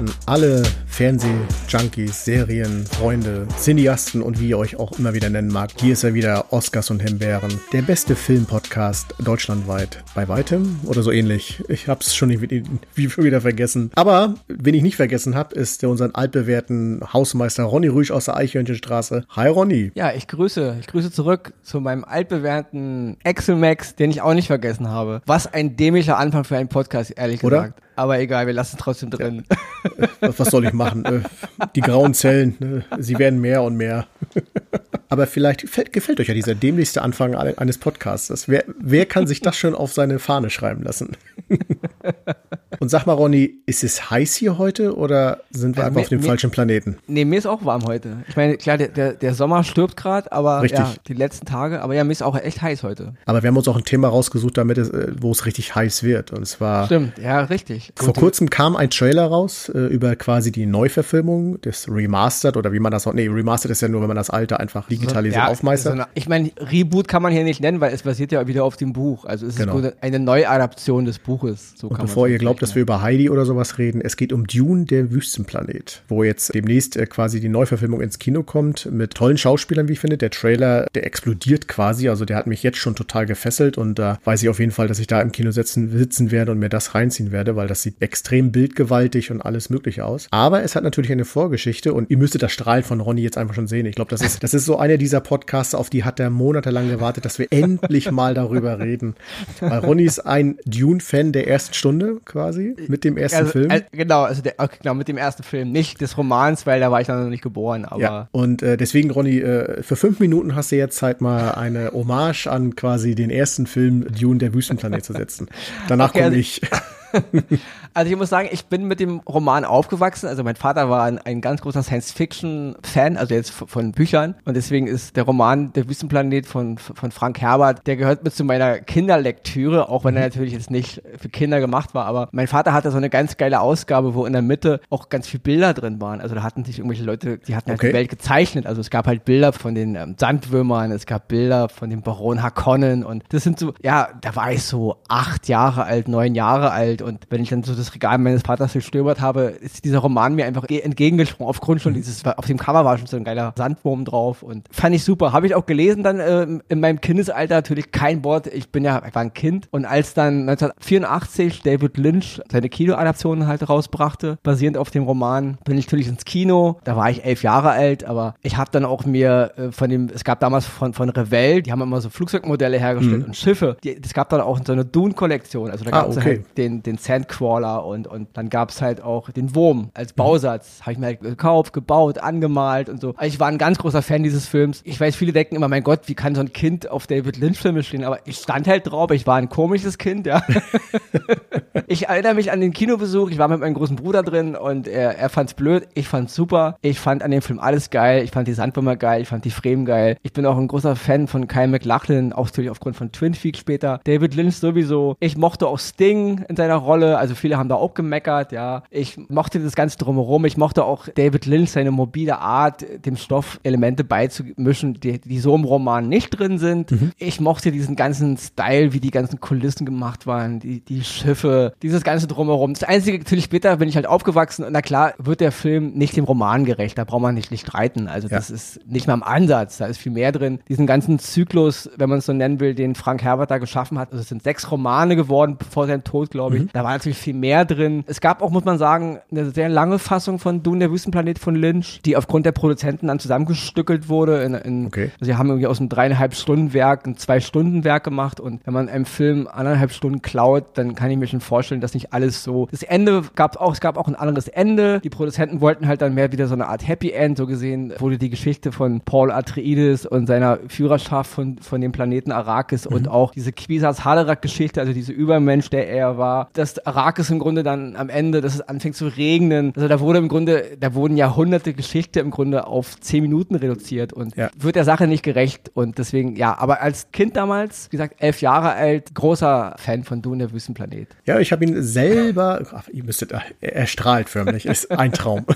an alle Fernseh-Junkies, Serien, Freunde, Cineasten und wie ihr euch auch immer wieder nennen mag. Hier ist er wieder, Oscars und Himbeeren, der beste Filmpodcast deutschlandweit. Bei weitem oder so ähnlich. Ich hab's schon wie, wie wieder vergessen. Aber, wen ich nicht vergessen habe, ist der unseren altbewährten Hausmeister Ronny Rüsch aus der Eichhörnchenstraße. Hi Ronny. Ja, ich grüße. Ich grüße zurück zu meinem altbewährten Excel-Max, den ich auch nicht vergessen habe. Was ein dämlicher Anfang für einen Podcast, ehrlich Oder? gesagt. Aber egal, wir lassen es trotzdem drin. Was, was soll ich machen? Äh, Die grauen Zellen, ne? sie werden mehr und mehr. Aber vielleicht gefällt, gefällt euch ja dieser dämlichste Anfang eine- eines Podcasts. Wer, wer kann sich das schon auf seine Fahne schreiben lassen? Und sag mal, Ronny, ist es heiß hier heute oder sind wir Also einfach mir- auf dem mir- falschen Planeten? Nee, mir ist auch warm heute. Ich meine, klar, der, der, der Sommer stirbt gerade, aber Richtig. ja, die letzten Tage. Aber ja, mir ist auch echt heiß heute. Aber wir haben uns auch ein Thema rausgesucht, damit es, äh, wo es richtig heiß wird. Und zwar Stimmt, ja, richtig. Vor kurzem kam ein Trailer raus äh, über quasi die Neuverfilmung des Remastered oder wie man das auch, nee, Remastered ist ja nur, wenn man das alte einfach digitalisiert Ja, aufmeistert. so eine- ich meine, Reboot kann man hier nicht nennen, weil es basiert ja wieder auf dem Buch. Also es ist Genau. nur eine Neuadaption des Buches. So Und bevor ihr glaubt, dass wir über Heidi oder sowas reden, es geht um Dune, der Wüstenplanet, wo jetzt demnächst äh, quasi die Neuverfilmung ins Kino kommt mit tollen Schauspielern, wie ich finde. Der Trailer, der explodiert quasi, also der hat mich jetzt schon total gefesselt und da weiß ich auf jeden Fall, dass ich da im Kino sitzen, sitzen werde und mir das reinziehen werde, weil das sieht extrem bildgewaltig und alles mögliche aus. Aber es hat natürlich eine Vorgeschichte und ihr müsstet das Strahlen von Ronny jetzt einfach schon sehen. Ich glaube, das ist, das ist so einer dieser Podcasts, auf die hat er monatelang gewartet, dass wir endlich mal darüber reden. Weil Ronny ist ein Dune-Fan der ersten Stunde quasi mit dem ersten also, Film. äh, genau, also der, genau, mit dem ersten Film. Nicht des Romans, weil da war ich dann noch nicht geboren, aber ja, und äh, deswegen, Ronny, äh, für fünf Minuten hast du jetzt Zeit, mal eine Hommage an quasi den ersten Film Dune, der Wüstenplanet zu setzen. Danach Okay, komme also- ich. Also ich muss sagen, ich bin mit dem Roman aufgewachsen. Also mein Vater war ein, ein ganz großer Science-Fiction-Fan, also jetzt von, Büchern. Und deswegen ist der Roman Der Wüstenplanet von, von Frank Herbert, der gehört mit zu meiner Kinderlektüre, auch wenn er natürlich jetzt nicht für Kinder gemacht war. Aber mein Vater hatte so eine ganz geile Ausgabe, wo in der Mitte auch ganz viele Bilder drin waren. Also da hatten sich irgendwelche Leute, die hatten halt Okay. die Welt gezeichnet. Also es gab halt Bilder von den ähm, Sandwürmern, es gab Bilder von dem Baron Harkonnen und das sind so, ja, da war ich so acht Jahre alt, neun Jahre alt und wenn ich dann so das Regal meines Vaters gestöbert habe, ist dieser Roman mir einfach ge- entgegengesprungen aufgrund schon dieses, auf dem Cover war schon so ein geiler Sandwurm drauf und fand ich super. Habe ich auch gelesen dann ähm, in meinem Kindesalter natürlich kein Wort. Ich bin ja, ich war ein Kind und als dann 1984 David Lynch seine Kinoadaption halt rausbrachte, basierend auf dem Roman, bin ich natürlich ins Kino. Da war ich elf Jahre alt, aber ich habe dann auch mir äh, von dem, es gab damals von, von Revell, die haben immer so Flugzeugmodelle hergestellt und Schiffe. Die, es gab dann auch so eine Dune-Kollektion. Also da Ah, gab es okay. halt den, den Sandcrawler und, und dann gab es halt auch den Wurm als Bausatz. Habe ich mir halt gekauft, gebaut, angemalt und so. Also ich war ein ganz großer Fan dieses Films. Ich weiß, viele denken immer, mein Gott, wie kann so ein Kind auf David Lynch-Filme stehen? Aber ich stand halt drauf, ich war ein komisches Kind, ja. ich erinnere mich an den Kinobesuch, ich war mit meinem großen Bruder drin und er, er fand's blöd, ich fand's super. Ich fand an dem Film alles geil, ich fand die Sandwürmer geil, ich fand die Fremen geil. Ich bin auch ein großer Fan von Kyle MacLachlan, auch natürlich aufgrund von Twin Peaks später. David Lynch sowieso. Ich mochte auch Sting in seiner Rolle, also viele haben da auch gemeckert, ja. Ich mochte das Ganze drumherum, ich mochte auch David Lynch, seine mobile Art, dem Stoff Elemente beizumischen, die, die so im Roman nicht drin sind. Ich mochte diesen ganzen Style, wie die ganzen Kulissen gemacht waren, die, die Schiffe, dieses ganze drumherum. Das Einzige, natürlich später bin ich halt aufgewachsen und na klar, wird der Film nicht dem Roman gerecht, da braucht man nicht, nicht streiten. Also Ja. das ist nicht mal im Ansatz, da ist viel mehr drin. Diesen ganzen Zyklus, wenn man es so nennen will, den Frank Herbert da geschaffen hat, also es sind sechs Romane geworden vor seinem Tod, glaube ich. Da war natürlich viel mehr drin. Es gab auch, muss man sagen, eine sehr lange Fassung von Dune, der Wüstenplanet von Lynch, die aufgrund der Produzenten dann zusammengestückelt wurde. In, in, Okay. Sie haben irgendwie aus einem dreieinhalb Stunden Werk ein zwei Stunden Werk gemacht und wenn man einem Film anderthalb Stunden klaut, dann kann ich mir schon vorstellen, dass nicht alles so. Das Ende gab auch, es gab auch ein anderes Ende. Die Produzenten wollten halt dann mehr wieder so eine Art Happy End. So gesehen wurde die Geschichte von Paul Atreides und seiner Führerschaft von, von dem Planeten Arrakis und auch diese Quisas Haderach-Geschichte, also diese Übermensch, der er war, dass Arrakis im Grunde dann am Ende, dass es anfängt zu regnen. Also da wurde im Grunde, da wurden Jahrhunderte Geschichte im Grunde auf zehn Minuten reduziert und Ja. wird der Sache nicht gerecht und deswegen, ja, aber als Kind damals, wie gesagt, elf Jahre alt, großer Fan von Dune, der Wüstenplanet. Ja, ich habe ihn selber, ach, ihr müsstet, er, er strahlt förmlich, ist ein Traum.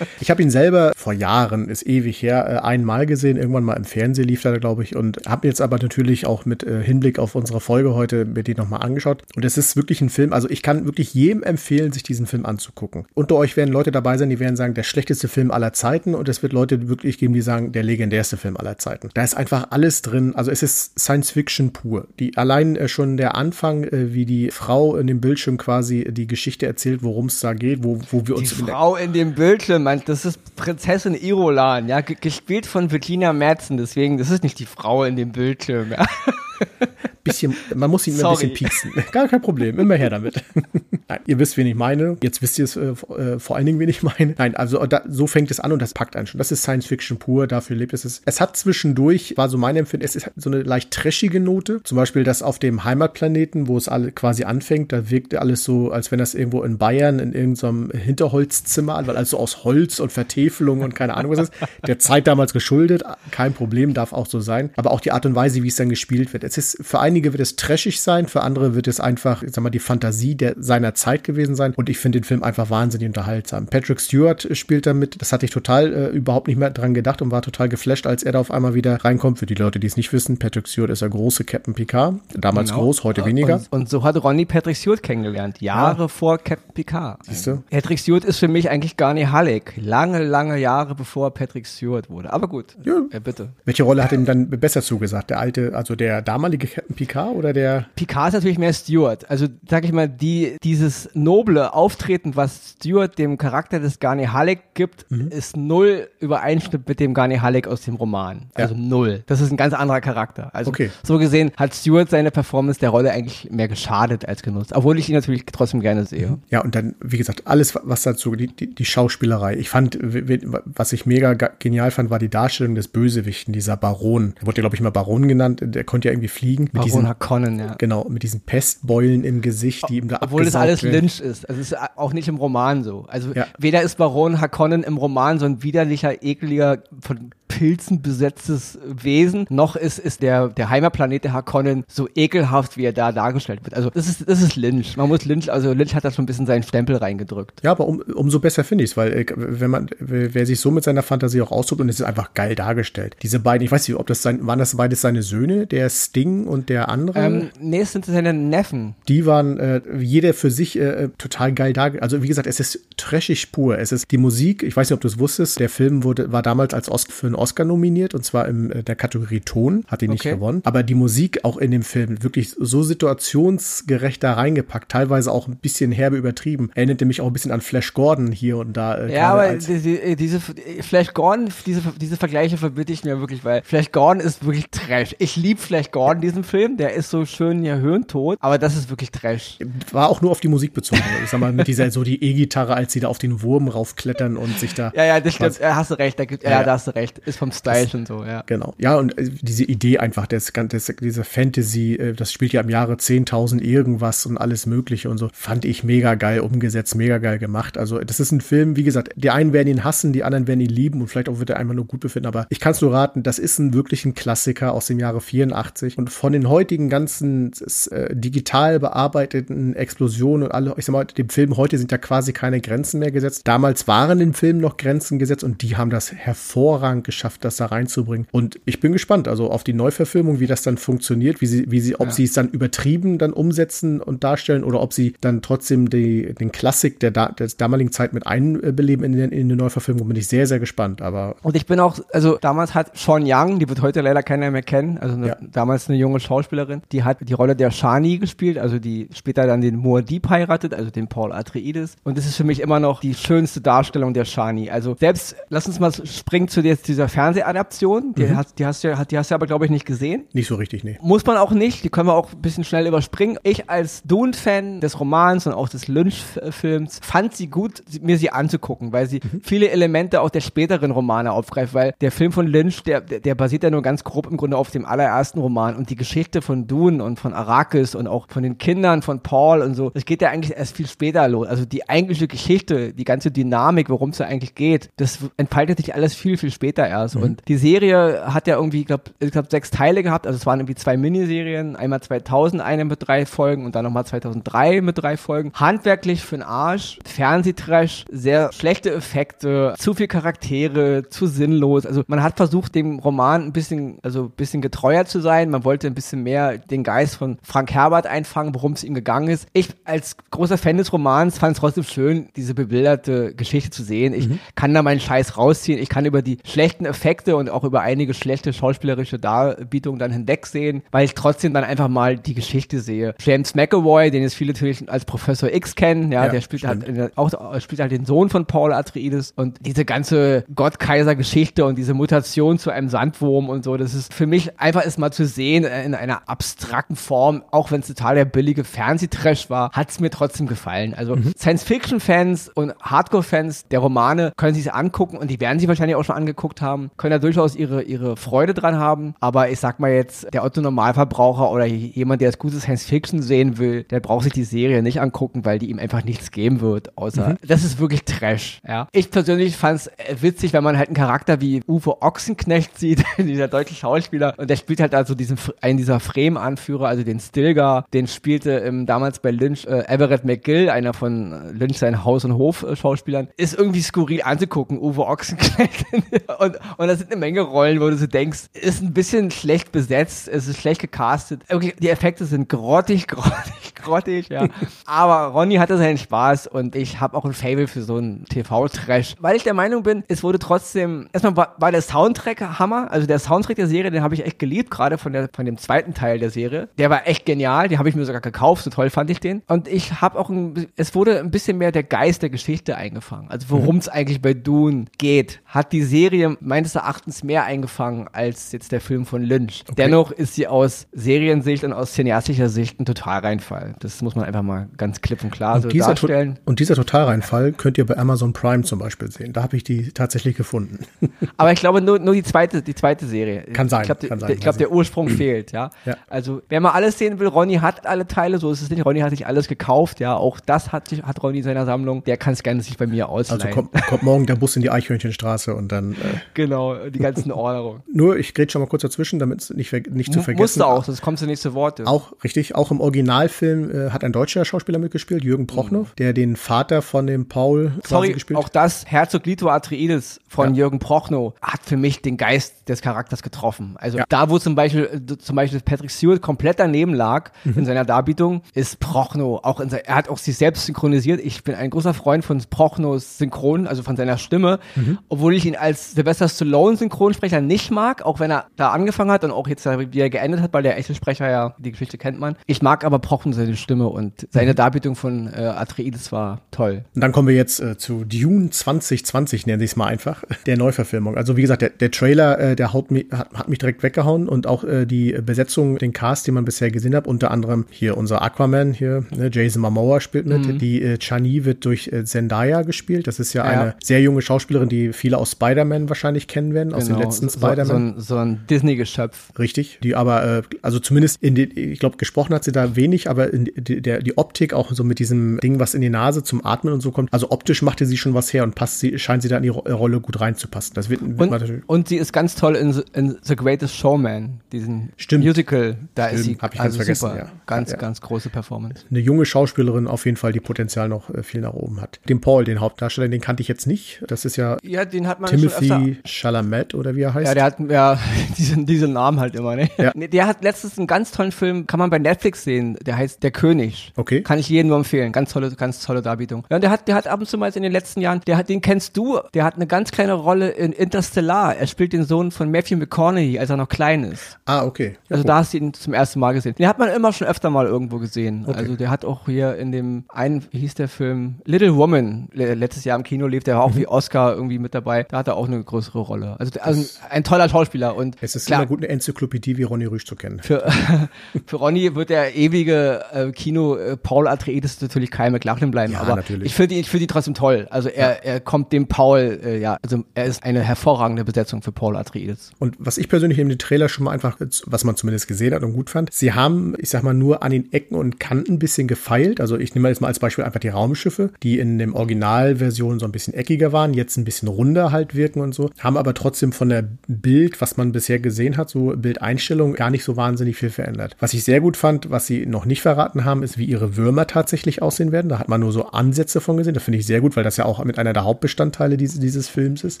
Ich habe ihn selber vor Jahren, ist ewig her, äh, einmal gesehen, irgendwann mal im Fernsehen lief er, glaube ich, und habe jetzt aber natürlich auch mit äh, Hinblick auf unsere Folge heute mir die nochmal angeschaut. Und es ist wirklich ein Film, Also ich kann wirklich jedem empfehlen, sich diesen Film anzugucken. Unter euch werden Leute dabei sein, die werden sagen, der schlechteste Film aller Zeiten und es wird Leute wirklich geben, die sagen, der legendärste Film aller Zeiten. Da ist einfach alles drin. Also es ist Science Fiction pur. Die allein äh, schon der Anfang, äh, wie die Frau in dem Bildschirm quasi die Geschichte erzählt, worum es da geht, wo, wo wir uns. Die Frau in dem Bildschirm, man, das ist Prinzessin Irolan, ja, gespielt von Virginia Madsen, deswegen, das ist nicht die Frau in dem Bildschirm, ja. bisschen, man muss ihn immer ein bisschen pieksen. Gar kein Problem, immer her damit. Nein, ihr wisst, wen ich meine. Jetzt wisst ihr es äh, äh, vor allen Dingen, wen ich meine. Nein, also da, so fängt es an und das packt einen schon. Das ist Science Fiction pur, dafür lebt es. Es hat zwischendurch, war so mein Empfinden, es ist so eine leicht trashige Note. Zum Beispiel das auf dem Heimatplaneten, wo es alle quasi anfängt, da wirkt alles so, als wenn das irgendwo in Bayern in irgendeinem Hinterholzzimmer, weil also aus Holz und Vertäfelung und keine Ahnung was ist. Der Zeit damals geschuldet, kein Problem, darf auch so sein. Aber auch die Art und Weise, wie es dann gespielt wird. Es ist für einige wird es trashig sein, für andere wird es einfach, ich sag mal, die Fantasie der seiner Zeit gewesen sein. Und ich finde den Film einfach wahnsinnig unterhaltsam. Patrick Stewart spielt damit. Das hatte ich total äh, überhaupt nicht mehr dran gedacht und war total geflasht, als er da auf einmal wieder reinkommt. Für die Leute, die es nicht wissen, Patrick Stewart ist der große Captain Picard. Damals genau. groß, heute weniger. Und, und, so hat Ronny Patrick Stewart kennengelernt. Jahre ja. vor Captain Picard. Siehst du? Patrick Stewart ist für mich eigentlich gar nicht Halleck. Lange, lange Jahre bevor Patrick Stewart wurde. Aber gut. Ja. Äh, bitte. Welche Rolle hat ihm dann besser zugesagt? Der alte, also der damalige Captain Picard oder der? Picard ist natürlich mehr Stewart. Also, sag ich mal, die, dieses noble Auftreten, was Stewart dem Charakter des Garni Halleck gibt, mhm. ist null Übereinstimmend mit dem Garni Halleck aus dem Roman. Also ja. null. Das ist ein ganz anderer Charakter. Also, okay. so gesehen hat Stewart seine Performance der Rolle eigentlich mehr geschadet als genutzt. Obwohl ich ihn natürlich trotzdem gerne sehe. Mhm. Ja, und dann, wie gesagt, alles, was dazu, die, die, die Schauspielerei. Ich fand, was ich mega genial fand, war die Darstellung des Bösewichten, dieser Baron. Der wurde glaube ich, mal Baron genannt. Der konnte ja irgendwie fliegen. Baron diesen, Harkonnen, ja. Genau, mit diesen Pestbeulen im Gesicht, die ihm da Obwohl das alles werden. Lynch ist. Also es ist auch nicht im Roman so. Also ja. weder ist Baron Harkonnen im Roman so ein widerlicher, ekliger, von Pilzen besetztes Wesen, noch ist, ist der, der Heimatplanet der Harkonnen so ekelhaft, wie er da dargestellt wird. Also das ist, das ist Lynch. Man muss Lynch, also Lynch hat da schon ein bisschen seinen Stempel reingedrückt. Ja, aber um, umso besser finde ich es, weil äh, wenn man, wer sich so mit seiner Fantasie auch ausdrückt und es ist einfach geil dargestellt. Diese beiden, ich weiß nicht, ob das sein, waren das beides seine Söhne, der Sting und der andere? Ähm, nee, es sind seine Neffen. Die waren äh, jeder für sich äh, total geil dargestellt. Also wie gesagt, es ist trashig pur. Es ist die Musik, ich weiß nicht, ob du es wusstest, der Film wurde, war damals als Oscar für einen Oscar nominiert und zwar in äh, der Kategorie Ton, hat ihn nicht okay. gewonnen. Aber die Musik auch in dem Film wirklich so situationsgerecht da reingepackt, teilweise auch ein bisschen herbe übertrieben. Erinnerte mich auch ein bisschen an Flash Gordon hier und da. Äh, ja, aber diese, äh, diese Flash Gordon, diese, diese Vergleiche verbitte ich mir wirklich, weil Flash Gordon ist wirklich Trash. Ich liebe Flash Gordon, diesen Film, der ist so schön ja höhentot, aber das ist wirklich Trash. War auch nur auf die Musik bezogen. ich sag mal, mit dieser so die E-Gitarre, als sie da auf den Wurm raufklettern und sich da. Ja, ja, das stimmt. Hast du recht. Da gibt, ja, ja, da hast du recht. Ist vom Style das, schon so, ja. Genau. Ja, und äh, diese Idee einfach, des, des, dieser Fantasy, äh, das spielt ja im Jahre 10.000 irgendwas und alles Mögliche und so, fand ich mega geil umgesetzt, mega geil gemacht. Also, das ist ein Film, wie gesagt, die einen werden ihn hassen, die anderen werden ihn lieben und vielleicht auch wird er einfach nur gut befinden, aber ich kann es nur raten, das ist ein wirklich ein Klassiker aus dem Jahre 84 und von den heutigen ganzen äh, digital bearbeiteten Explosionen und alle, ich sag mal, dem Film heute sind ja quasi keine Grenzen mehr gesetzt. Damals waren im Film noch Grenzen gesetzt und die haben das hervorragend geschafft, das da reinzubringen. Und ich bin gespannt, also auf die Neuverfilmung, wie das dann funktioniert, wie sie, wie sie, ob ja. sie es dann übertrieben dann umsetzen und darstellen oder ob sie dann trotzdem die, den Klassik der, der damaligen Zeit mit einbeleben in, in eine Neuverfilmung, bin ich sehr, sehr gespannt. Aber und ich bin auch, also damals hat Sean Young, die wird heute leider keiner mehr kennen, also eine, ja. damals eine junge Schauspielerin, die hat die Rolle der Shani gespielt, also die später dann den Muad'Dib heiratet, also den Paul Atreides. Und das ist für mich immer noch die schönste Darstellung der Shani. Also selbst, lass uns mal springen zu dieser Fernsehadaption. Die, mhm. hast, die hast du ja, die hast du aber, glaube ich, nicht gesehen. Nicht so richtig, nee. Muss man auch nicht. Die können wir auch ein bisschen schnell überspringen. Ich als Dune-Fan des Romans und auch des Lynch-Films fand sie gut, mir sie anzugucken, weil sie mhm. viele Elemente auch der späteren Romane aufgreift, weil der Film von Lynch, der, der basiert ja nur ganz grob im Grunde auf dem allerersten Roman und die Geschichte von Dune und von Arrakis und auch von den Kindern von Paul und so, das geht ja eigentlich erst viel später los. Also die eigentliche Geschichte, die ganze Dynamik, worum es da eigentlich geht, das entfaltet sich alles viel, viel später erst sowas. Mhm. Und die Serie hat ja irgendwie, ich glaube, ich glaub, sechs Teile gehabt. Also es waren irgendwie zwei Miniserien. Einmal 2000, eine mit drei Folgen und dann nochmal 2003 mit drei Folgen. Handwerklich für den Arsch. Fernsehtrash, sehr schlechte Effekte, zu viel Charaktere, zu sinnlos. Also man hat versucht, dem Roman ein bisschen, also ein bisschen getreuer zu sein. Man wollte ein bisschen mehr den Geist von Frank Herbert einfangen, worum es ihm gegangen ist. Ich als großer Fan des Romans fand es trotzdem schön, diese bebilderte Geschichte zu sehen. Ich mhm. kann da meinen Scheiß rausziehen. Ich kann über die schlechten Effekte und auch über einige schlechte schauspielerische Darbietungen dann hinwegsehen, weil ich trotzdem dann einfach mal die Geschichte sehe. James McAvoy, den jetzt viele natürlich als Professor X kennen, ja, ja der spielt halt auch spielt halt den Sohn von Paul Atreides und diese ganze Gottkaiser-Geschichte und diese Mutation zu einem Sandwurm und so, das ist für mich einfach ist mal zu sehen in einer abstrakten Form, auch wenn es total der billige Fernsehtrash war, hat es mir trotzdem gefallen. Also mhm. Science-Fiction-Fans und Hardcore-Fans der Romane können sich angucken und die werden sich wahrscheinlich auch schon angeguckt haben, können da durchaus ihre, ihre Freude dran haben. Aber ich sag mal jetzt, der Otto-Normalverbraucher oder jemand, der das gute Science-Fiction sehen will, der braucht sich die Serie nicht angucken, weil die ihm einfach nichts geben wird, außer mhm. das ist wirklich Trash. Ja. Ich persönlich fand es witzig, wenn man halt einen Charakter wie Uwe Ochsenknecht sieht, dieser deutsche Schauspieler, und der spielt halt also diesen einen dieser Frame-Anführer, also den Stilgar, den spielte ähm, damals bei Lynch äh, Everett McGill, einer von Lynch seinen Haus- und Hof-Schauspielern. Ist irgendwie skurril anzugucken, Uwe Ochsenknecht. und, und da sind eine Menge Rollen, wo du so denkst, ist ein bisschen schlecht besetzt, es ist schlecht gecastet. Okay, die Effekte sind grottig, grottig, grottig, ja. Aber Ronny hatte seinen Spaß und ich habe auch ein Fable für so einen TV-Trash. Weil ich der Meinung bin, es wurde trotzdem, erstmal war, war der Soundtrack Hammer, also der Soundtrack der Serie, den habe ich echt geliebt, gerade von, der, von dem zweiten Teil der Serie. Der war echt genial, den habe ich mir sogar gekauft, so toll fand ich den. Und ich habe auch, ein, es wurde ein bisschen mehr der Geist der Geschichte eingefangen. Also worum es eigentlich bei Dune geht, hat die Serie meines Erachtens mehr eingefangen als jetzt der Film von Lynch. Okay. Dennoch ist sie aus Seriensicht und aus cineastischer Sicht ein Totalreinfall. Das muss man einfach mal ganz klipp und klar und so darstellen. und dieser Totalreinfall könnt ihr bei Amazon Prime zum Beispiel sehen. Da habe ich die tatsächlich gefunden. Aber ich glaube nur, nur die zweite, die zweite Serie. Kann sein. Ich glaube, der, glaub, der Ursprung fehlt, ja? ja. Also, wer mal alles sehen will, Ronny hat alle Teile, so ist es nicht. Ronny hat sich alles gekauft, ja. Auch das hat, hat Ronny in seiner Sammlung. Der kann es gerne sich bei mir ausleihen. Also kommt, kommt morgen der Bus in die Eichhörnchenstraße und dann. Äh, genau, die ganzen Orderungen. Nur, ich rede schon mal kurz dazwischen, damit es nicht, nicht zu vergessen. Musste auch, sonst kommt das nächste Wort. Auch, richtig, auch im Originalfilm äh, hat ein deutscher Schauspieler mitgespielt, Jürgen Prochnow, mhm. der den Vater von dem Paul Sorry, gespielt auch das, Herzog Lito Atreides von ja. Jürgen Prochnow hat für mich den Geist des Charakters getroffen. Also ja. da, wo zum Beispiel, zum Beispiel Patrick Stewart komplett daneben lag mhm. in seiner Darbietung, ist Prochnow auch in sein, er hat auch sich selbst synchronisiert. Ich bin ein großer Freund von Prochnows Synchron, also von seiner Stimme, mhm. obwohl ich ihn als Sylvester Stallone Synchronsprecher nicht mag, auch wenn er da angefangen hat und auch jetzt wie er geendet hat, weil der echte Sprecher ja, die Geschichte kennt man. Ich mag aber Prochnow seine Stimme und seine mhm. Darbietung von äh, Atreides war toll. Und dann kommen wir jetzt äh, zu Dune 2020, nenne ich es mal einfach, der Neuverfilmung. Also wie gesagt, der, der Trailer, äh, der haut mich, hat, hat mich direkt weggehauen und auch äh, die Besetzung, den Cast, den man bisher gesehen hat, unter anderem hier unser Aquaman hier, ne, Jason Momoa spielt mit, mhm. die äh, Chani wird durch äh, Zendaya gespielt. Das ist ja, ja, eine sehr junge Schauspielerin, die viele aus Spider-Man wahrscheinlich kennen werden, genau. aus den genau. letzten so, Spider-Man. So, ein, so ein Disney-Geschöpf. Richtig, die aber, äh, also zumindest in den, ich glaube, gesprochen hat sie da wenig, aber die, der, die Optik auch so mit diesem Ding, was in die Nase zum Atmen und so kommt. Also optisch machte sie schon was her und passt sie, scheint sie da in die Rolle gut reinzupassen. Das wird, wird und, und sie ist ganz toll in, in The Greatest Showman, diesen Stimmt. Musical. Da Stimmt. ist sie Hab ich also ganz super. Ja. Ganz, ja. ganz große Performance. Eine junge Schauspielerin auf jeden Fall, die Potenzial noch äh, viel nach oben hat. Den Paul, den Hauptdarsteller, den kannte ich jetzt nicht. Das ist ja, ja den hat man Timothy Chalamet oder wie er heißt. Ja, der hat ja diesen, diesen Namen halt immer. Ne? Ja. Der hat letztens einen ganz tollen Film, kann man bei Netflix sehen. Der heißt Der König. Okay. Kann ich jedem nur empfehlen. Ganz tolle, ganz tolle Darbietung. Ja, und der hat, der hat ab und zu mal in den letzten Jahren, der hat, den kennst du. Der hat eine ganz kleine Rolle in Interstellar. Er spielt den Sohn von Matthew McConaughey, als er noch klein ist. Ah, okay. Ja, also cool. da hast du ihn zum ersten Mal gesehen. Den hat man immer schon öfter mal irgendwo gesehen. Okay. Also der hat auch hier in dem einen, wie hieß der Film? Little Woman, letztes Jahr im Kino lief, der war auch mhm. wie Oscar irgendwie mit dabei. Da hat er auch eine größere Rolle. Also, also ein toller Schauspieler. Und es ist klar, immer gut, eine Enzyklopädie wie Ronny Rüsch zu kennen. Für, für Ronny wird der ewige äh, Kino äh, Paul Atreides natürlich kein McLachlan bleiben, Ja, aber natürlich. ich finde ihn, ich finde ihn trotzdem toll. Also er, er kommt dem Paul, äh, ja, also er ist eine hervorragende Besetzung für Paul Atreides. Und was ich persönlich in dem Trailer schon mal einfach, was man zumindest gesehen hat und gut fand, sie haben, ich sag mal, nur an den Ecken und Kanten ein bisschen gefeilt. Also ich nehme jetzt mal als Beispiel einfach die Raumschiffe, die in dem Originalversion so ein bisschen eckiger waren, jetzt ein bisschen runder halt wirken und so, haben aber trotzdem von der Bild, was man bisher gesehen hat, so Bildeinstellung, gar nicht so wahnsinnig viel verändert. Was ich sehr gut fand, was sie noch nicht verraten haben, ist, wie ihre Würmer tatsächlich aussehen werden. Da hat man nur so Ansätze von gesehen. Das finde ich sehr gut, weil das ja auch mit einer der Hauptbestandteile dieses, dieses Films ist.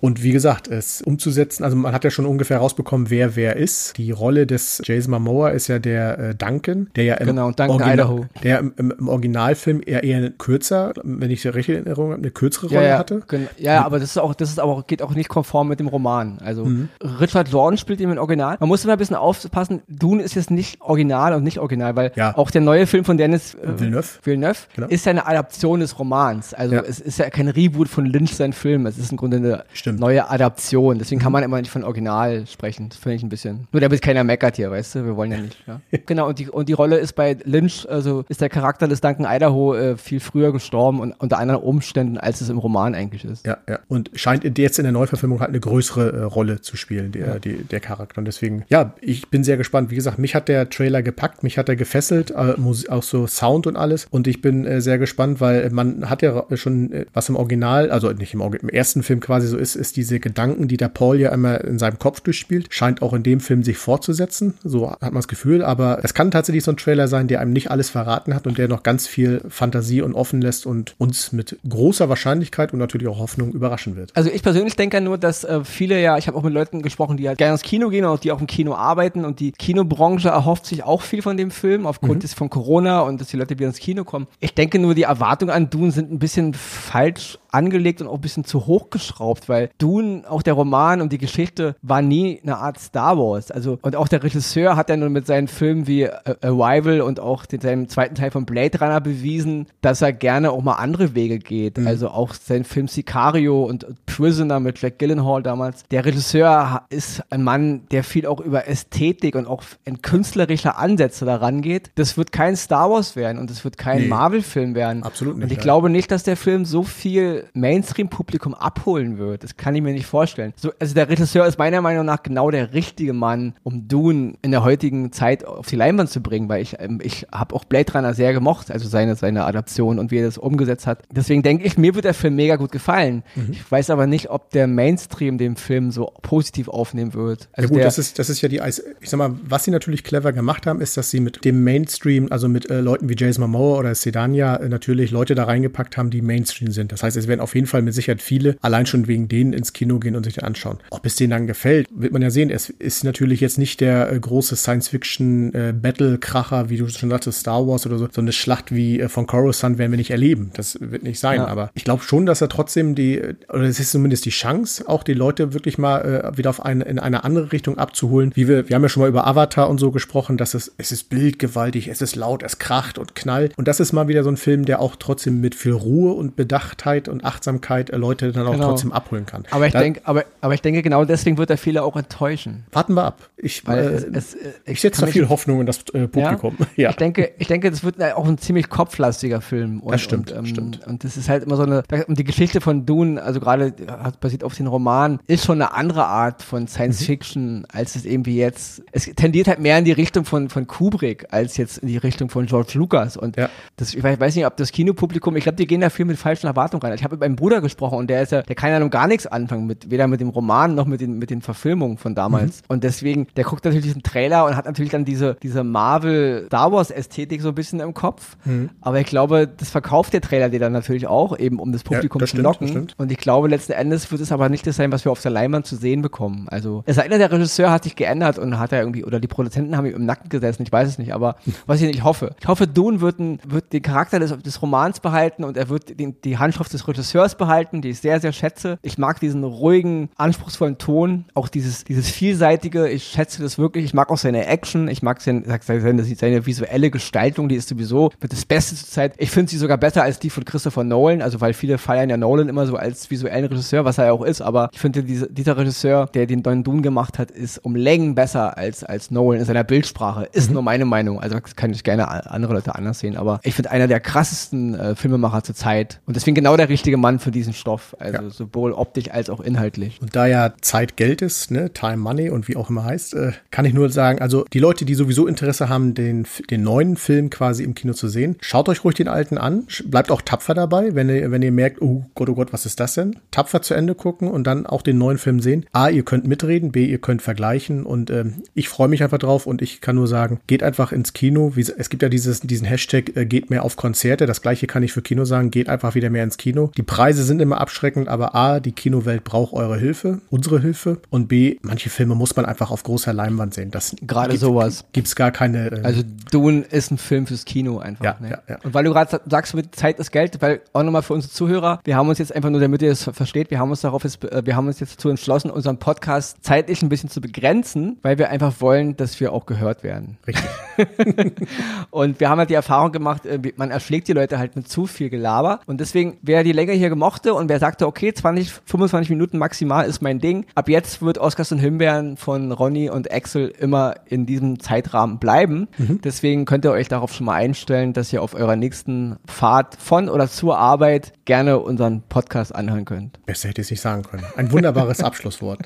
Und wie gesagt, es umzusetzen, also man hat ja schon ungefähr rausbekommen, wer wer ist. Die Rolle des Jason Momoa ist ja der äh, Duncan, der ja im, Genau, Duncan Original- Idaho. der im, im, Originalfilm eher, eher kürzer, wenn ich die richtige Erinnerung habe, eine kürzere Rolle ja, hatte. ja, aber das ist auch, das ist aber geht auch nicht konform mit dem Roman. Also Mhm. Richard Lawrence spielt ihn im Original. Man muss immer ein bisschen aufpassen. Dune ist jetzt nicht original und nicht original, weil Ja. auch der neue Film von Dennis äh, Villeneuve. Villeneuve Genau. ist ja eine Adaption des Romans. Also Ja. es ist ja kein Reboot von Lynch sein Film. Es ist im Grunde eine Stimmt. Mhm. neue Adaption. Deswegen kann man immer nicht von Original sprechen. Das finde ich ein bisschen. Nur damit keiner meckert hier, weißt du? Wir wollen ja nicht. Ja. genau. Und die und die Rolle ist bei Lynch, also ist der Charakter des Duncan Idaho äh, viel früher gestorben und unter anderen Umständen, als es im Roman eigentlich ist. Ja, ja. Und scheint in- jetzt in der Neuverfilmung halt eine größere äh, Rolle zu spielen, der, die, der Charakter. Und deswegen, ja, ich bin sehr gespannt. Wie gesagt, mich hat der Trailer gepackt, mich hat er gefesselt, äh, auch so Sound und alles. Und ich bin äh, sehr gespannt, weil man hat ja schon, äh, was im Original, also nicht im, im ersten Film quasi so ist, ist diese Gedanken, die der Paul ja immer in seinem Kopf durchspielt, scheint auch in dem Film sich fortzusetzen. So hat man das Gefühl. Aber es kann tatsächlich so ein Trailer sein, der einem nicht alles verraten hat und der noch ganz viel Fantasie und offen lässt und uns mit großer Wahrscheinlichkeit und natürlich auch Hoffnung überraschen wird. Also ich persönlich denke ja nur, dass äh, viele ja, ich habe auch mit Leuten gesprochen, die halt gerne ins Kino gehen und auch die auch im Kino arbeiten und die Kinobranche erhofft sich auch viel von dem Film aufgrund des von Corona und dass die Leute wieder ins Kino kommen. Ich denke nur, die Erwartungen an Dune sind ein bisschen falsch angelegt und auch ein bisschen zu hoch geschraubt, weil Dune, auch der Roman und die Geschichte war nie eine Art Star Wars. Also und auch der Regisseur hat ja nun mit seinen Filmen wie äh, Arrival und auch den, seinem zweiten Teil von Blade Runner bewiesen, dass er gerne auch mal andere Wege geht. Also auch sein Film Sicario und Prisoner mit Jack Gyllenhaal damals. Der Regisseur ist ein Mann, der viel auch über Ästhetik und auch in künstlerische Ansätze daran geht. Das wird kein Star Wars werden und es wird kein Nee. Marvel-Film werden. Absolut nicht, Und ich ja. glaube nicht, dass der Film so viel Mainstream-Publikum abholen wird. Das kann ich mir nicht vorstellen. So, also der Regisseur ist meiner Meinung nach genau der richtige Mann, um Dune in der heutigen Zeit auf die Leinwand zu bringen, weil ich, ähm, ich habe auch Blade Runner sehr gemocht, also seine, seine Adaption und wie er das umgesetzt hat. Deswegen denke ich, mir wird der Film mega gut gefallen. Mhm. Ich weiß aber nicht, ob der Mainstream den Film so positiv aufnehmen wird. Also ja gut, das ist, das ist ja die, Eis- ich sag mal, was sie natürlich clever gemacht haben, ist, dass sie mit dem Mainstream, also mit äh, Leuten wie Jason Momoa oder Sedania äh, natürlich Leute da reingepackt haben, die Mainstream sind. Das heißt, es werden auf jeden Fall mit Sicherheit viele allein schon wegen denen ins Kino gehen und sich den anschauen. Ob es denen dann gefällt, wird man ja sehen. Es ist natürlich jetzt nicht der äh, große Science-Fiction-Battle-Kracher, wie du schon sagtest, Star Wars oder so. So eine Schlacht wie äh, von Coruscant werden wir nicht erleben. Das wird nicht sein. Ja. Aber ich glaube schon, dass er trotzdem die, oder es ist zumindest die Chance, auch die Leute wirklich mal äh, wieder auf eine, in eine andere Richtung abzuholen. Wie wir, wir haben ja schon mal über Avatar und so gesprochen, dass es, es ist bildgewaltig, es ist laut, es kracht und knallt. Und das ist mal wieder so ein Film, der auch trotzdem mit viel Ruhe und Bedachtheit und Achtsamkeit äh, Leute dann auch Genau. trotzdem abholen kann. aber ich Da- denke, aber, aber ich denke genau deswegen wird er viele auch enttäuschen. Warten wir ab. Ich, Weil äh, es, es, äh, ich setze da viel Hoffnung in das äh, Publikum. Ja. Ich denke, ich denke, das wird auch ein ziemlich kopflastiger Film. Und, Das stimmt, und, ähm, stimmt. Und das ist halt immer so eine, und die Geschichte von Dune, also gerade äh, basiert auf den Roman, ist schon eine andere Art von Science Mhm. Fiction, als es irgendwie jetzt, es tendiert halt mehr in die Richtung von, von Kubrick, als jetzt in die Richtung von George Lucas. Und Ja. das, ich weiß, nicht, ob das Kinopublikum, ich glaube, die gehen da viel mit falschen Erwartungen rein. Ich habe mit meinem Bruder gesprochen und der ist ja, der kann ja nun gar nichts anfangen mit, weder mit dem Roman noch mit den, mit den Verfilmungen von damals. Mhm. Und deswegen, der guckt natürlich diesen Trailer und hat natürlich dann diese, diese Marvel Star Wars Ästhetik so ein bisschen im Kopf. Mhm. Aber ich glaube, das verkauft der Trailer dir dann natürlich auch, eben um das Publikum das zu stimmt, locken. Und ich glaube, letzten Endes wird es aber nicht das sein, was wir auf der Leinwand zu sehen bekommen. Also, es sei denn, der Regisseur hat sich geändert und hat er irgendwie, oder die Produzenten haben ihm im Nacken gesessen, ich weiß es nicht, aber was ich nicht hoffe. Ich hoffe, Dune wird, ein, wird den Charakter des, des Romans behalten und er wird den, die Handschrift des Regisseurs behalten, die ich sehr, sehr schätze. Ich mag diesen ruhigen, anspruchsvollen Ton, auch dieses, dieses vielseitige, ich schätze das wirklich, ich mag auch seine Action, ich mag seine, seine, seine visuelle Gestaltung, die ist sowieso mit das Beste zur Zeit. Ich finde sie sogar besser als die von Christopher Nolan, also weil viele feiern ja Nolan immer so als visuellen Regisseur, was er ja auch ist, aber ich finde, diese, dieser Regisseur, der den neuen Dune gemacht hat, ist um Längen besser als, als Nolan in seiner Bildsprache. Ist nur meine Meinung, also das kann ich gerne andere Leute anders sehen, aber ich finde einer der krassesten äh, Filmemacher zur Zeit und deswegen genau der richtige Mann für diesen Stoff, also ja. sowohl optisch als auch inhaltlich. Und da ja Zeit Geld ist, ne, Time Money und wie auch immer heißt, äh, kann ich nur sagen, also die Leute, die sowieso Interesse haben, den, den neuen Film quasi im Kino zu sehen, schaut euch ruhig den alten an, bleibt auch tapfer dabei, wenn ihr, wenn ihr merkt, oh Gott, oh Gott, was ist das denn? Tapfer zu Ende gucken und dann auch den neuen Film sehen. A, ihr könnt mitreden, B, ihr könnt vergleichen und ähm, ich freue mich einfach drauf und ich kann nur sagen, geht einfach ins Kino. Wie, es gibt ja dieses, diesen Hashtag, äh, geht mehr auf Konzerte. Das gleiche kann ich für Kino sagen, geht einfach wieder mehr ins Kino. Die Preise sind immer abschreckend, aber A, die Kinowelt braucht eure Hilfe, unsere Hilfe und B, manche Filme muss man einfach auf großer Leinwand sehen. Das Gerade gibt, sowas. Gibt's gar keine. Äh, also Dune ist ein Film fürs Kino einfach. Ja, ne? ja, ja. Und weil du gerade sagst, mit Zeit ist Geld, weil auch nochmal für unsere Zuhörer, wir haben uns jetzt einfach nur, damit ihr es versteht, wir haben uns darauf jetzt, äh, wir haben uns jetzt dazu entschlossen, unseren Podcast zeitlich ein bisschen zu begrenzen, weil wir einfach wollen, dass wir auch gehört werden. Richtig. und wir haben halt die Erfahrung gemacht, äh, man erschlägt die Leute halt mit zu viel Gelaber. Und deswegen, wer die Länge hier gemochte und wer sagte, okay, 20, 25 Minuten maximal ist mein Ding, ab jetzt wird Oscars und Himbeeren von Ronny und Axel immer in diesem Zeitrahmen bleiben. Mhm. Deswegen könnt ihr euch darauf schon mal einstellen, dass ihr auf eurer nächsten Fahrt von oder zur Arbeit gerne unseren Podcast anhören könnt. Besser hätte ich es nicht sagen können. Ein wunderbares Abschlusswort.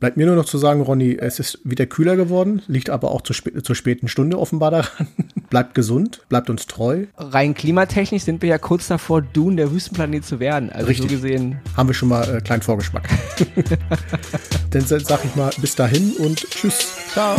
Bleibt mir nur noch zu sagen, Ronny, es ist wieder kühler geworden, liegt aber auch zur, spä zur späten Stunde offenbar daran. Bleibt gesund, bleibt uns treu. Rein klimatechnisch sind wir ja kurz davor, Dune der Wüstenplanet zu werden. Also Richtig. so gesehen. Haben wir schon mal äh, kleinen Vorgeschmack. Dann sag ich mal bis dahin und tschüss. Ciao.